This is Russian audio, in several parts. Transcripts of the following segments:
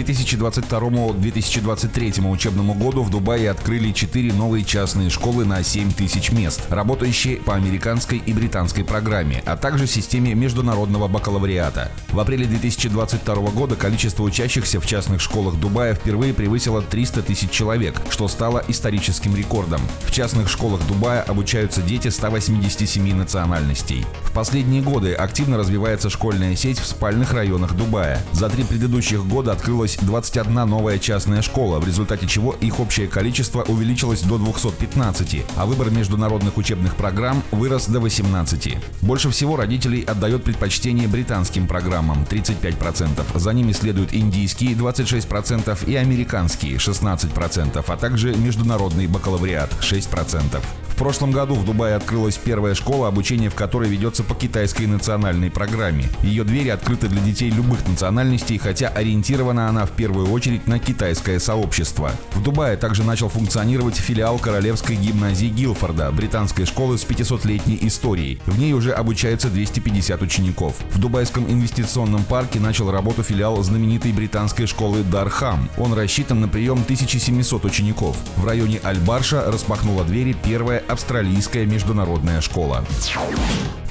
К 2022-2023 учебному году в Дубае открыли 4 новые частные школы на 7 тысяч мест, работающие по американской и британской программе, а также системе международного бакалавриата. В апреле 2022 года количество учащихся в частных школах Дубая впервые превысило 300 тысяч человек, что стало историческим рекордом. В частных школах Дубая обучаются дети 187 национальностей. В последние годы активно развивается школьная сеть в спальных районах Дубая. За три предыдущих года открылось открылась 21 новая частная школа, в результате чего их общее количество увеличилось до 215, а выбор международных учебных программ вырос до 18. Больше всего родителей отдает предпочтение британским программам 35%, за ними следуют индийские 26% и американские 16%, а также международный бакалавриат 6% прошлом году в Дубае открылась первая школа, обучение в которой ведется по китайской национальной программе. Ее двери открыты для детей любых национальностей, хотя ориентирована она в первую очередь на китайское сообщество. В Дубае также начал функционировать филиал Королевской гимназии Гилфорда, британской школы с 500-летней историей. В ней уже обучаются 250 учеников. В Дубайском инвестиционном парке начал работу филиал знаменитой британской школы Дархам. Он рассчитан на прием 1700 учеников. В районе Аль-Барша распахнула двери первая австралийская международная школа.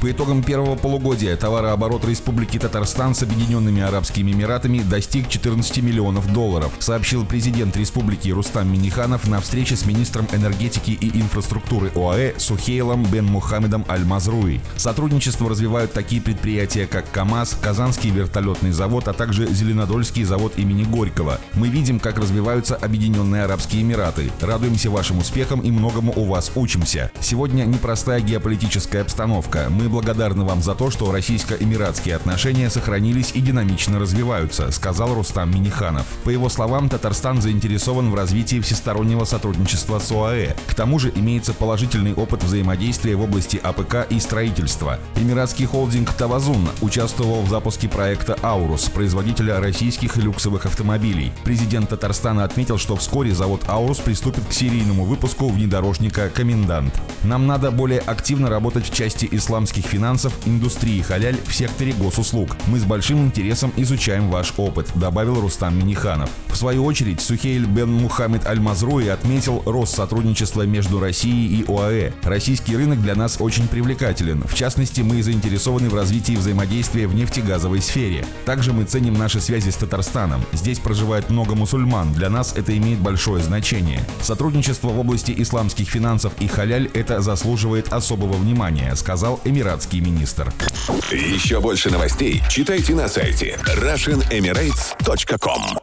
По итогам первого полугодия товарооборот Республики Татарстан с Объединенными Арабскими Эмиратами достиг 14 миллионов долларов, сообщил президент республики Рустам Миниханов на встрече с министром энергетики и инфраструктуры ОАЭ Сухейлом Бен Мухаммедом Аль-Мазруи. Сотрудничество развивают такие предприятия, как КАМАЗ, Казанский вертолетный завод, а также Зеленодольский завод имени Горького. Мы видим, как развиваются Объединенные Арабские Эмираты. Радуемся вашим успехам и многому у вас учимся. Сегодня непростая геополитическая обстановка. Мы благодарны вам за то, что российско-эмиратские отношения сохранились и динамично развиваются, сказал Рустам Миниханов. По его словам, Татарстан заинтересован в развитии всестороннего сотрудничества с ОАЭ. К тому же имеется положительный опыт взаимодействия в области АПК и строительства. Эмиратский холдинг «Тавазун» участвовал в запуске проекта «Аурус», производителя российских люксовых автомобилей. Президент Татарстана отметил, что вскоре завод «Аурус» приступит к серийному выпуску внедорожника «Комендант». Нам надо более активно работать в части исламских сельских финансов, индустрии халяль в секторе госуслуг. Мы с большим интересом изучаем ваш опыт, добавил Рустам Миниханов. В свою очередь, Сухейль бен Мухаммед Аль-Мазруи отметил рост сотрудничества между Россией и ОАЭ. Российский рынок для нас очень привлекателен. В частности, мы заинтересованы в развитии взаимодействия в нефтегазовой сфере. Также мы ценим наши связи с Татарстаном. Здесь проживает много мусульман. Для нас это имеет большое значение. Сотрудничество в области исламских финансов и халяль это заслуживает особого внимания, сказал эмиратский министр. Еще больше новостей читайте на сайте RussianEmirates.com